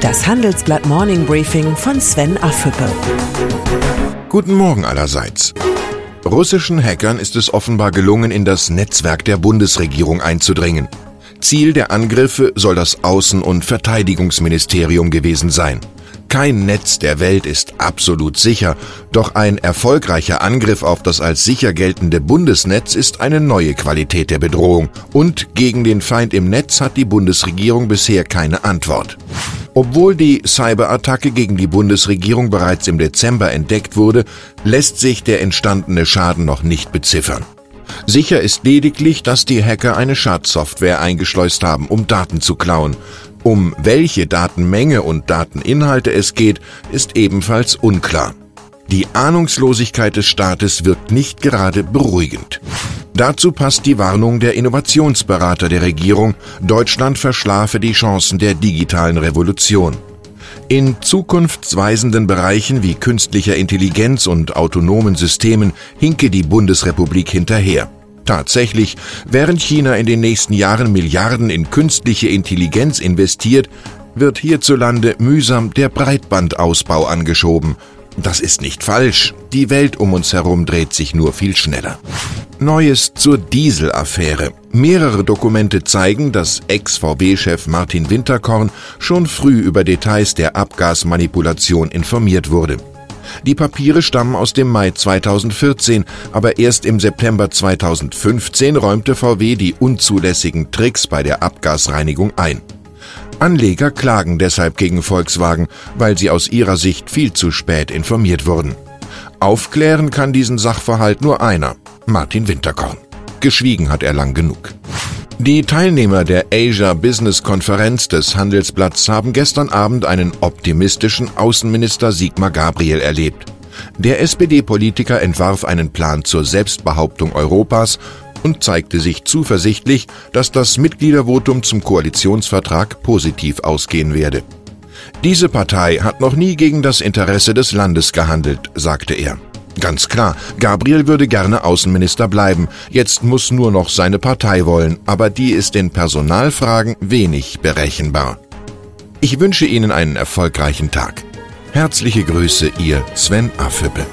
Das Handelsblatt Morning Briefing von Sven Affüppe. Guten Morgen allerseits. Russischen Hackern ist es offenbar gelungen, in das Netzwerk der Bundesregierung einzudringen. Ziel der Angriffe soll das Außen- und Verteidigungsministerium gewesen sein. Kein Netz der Welt ist absolut sicher, doch ein erfolgreicher Angriff auf das als sicher geltende Bundesnetz ist eine neue Qualität der Bedrohung und gegen den Feind im Netz hat die Bundesregierung bisher keine Antwort. Obwohl die Cyberattacke gegen die Bundesregierung bereits im Dezember entdeckt wurde, lässt sich der entstandene Schaden noch nicht beziffern. Sicher ist lediglich, dass die Hacker eine Schadsoftware eingeschleust haben, um Daten zu klauen. Um welche Datenmenge und Dateninhalte es geht, ist ebenfalls unklar. Die Ahnungslosigkeit des Staates wirkt nicht gerade beruhigend. Dazu passt die Warnung der Innovationsberater der Regierung, Deutschland verschlafe die Chancen der digitalen Revolution. In zukunftsweisenden Bereichen wie künstlicher Intelligenz und autonomen Systemen hinke die Bundesrepublik hinterher. Tatsächlich, während China in den nächsten Jahren Milliarden in künstliche Intelligenz investiert, wird hierzulande mühsam der Breitbandausbau angeschoben. Das ist nicht falsch, die Welt um uns herum dreht sich nur viel schneller. Neues zur Diesel-Affäre. Mehrere Dokumente zeigen, dass Ex-VW-Chef Martin Winterkorn schon früh über Details der Abgasmanipulation informiert wurde. Die Papiere stammen aus dem Mai 2014, aber erst im September 2015 räumte VW die unzulässigen Tricks bei der Abgasreinigung ein. Anleger klagen deshalb gegen Volkswagen, weil sie aus ihrer Sicht viel zu spät informiert wurden. Aufklären kann diesen Sachverhalt nur einer, Martin Winterkorn. Geschwiegen hat er lang genug. Die Teilnehmer der Asia Business Konferenz des Handelsblatts haben gestern Abend einen optimistischen Außenminister Sigmar Gabriel erlebt. Der SPD-Politiker entwarf einen Plan zur Selbstbehauptung Europas und zeigte sich zuversichtlich, dass das Mitgliedervotum zum Koalitionsvertrag positiv ausgehen werde. Diese Partei hat noch nie gegen das Interesse des Landes gehandelt, sagte er. Ganz klar, Gabriel würde gerne Außenminister bleiben. Jetzt muss nur noch seine Partei wollen, aber die ist in Personalfragen wenig berechenbar. Ich wünsche Ihnen einen erfolgreichen Tag. Herzliche Grüße, Ihr Sven Affüppe.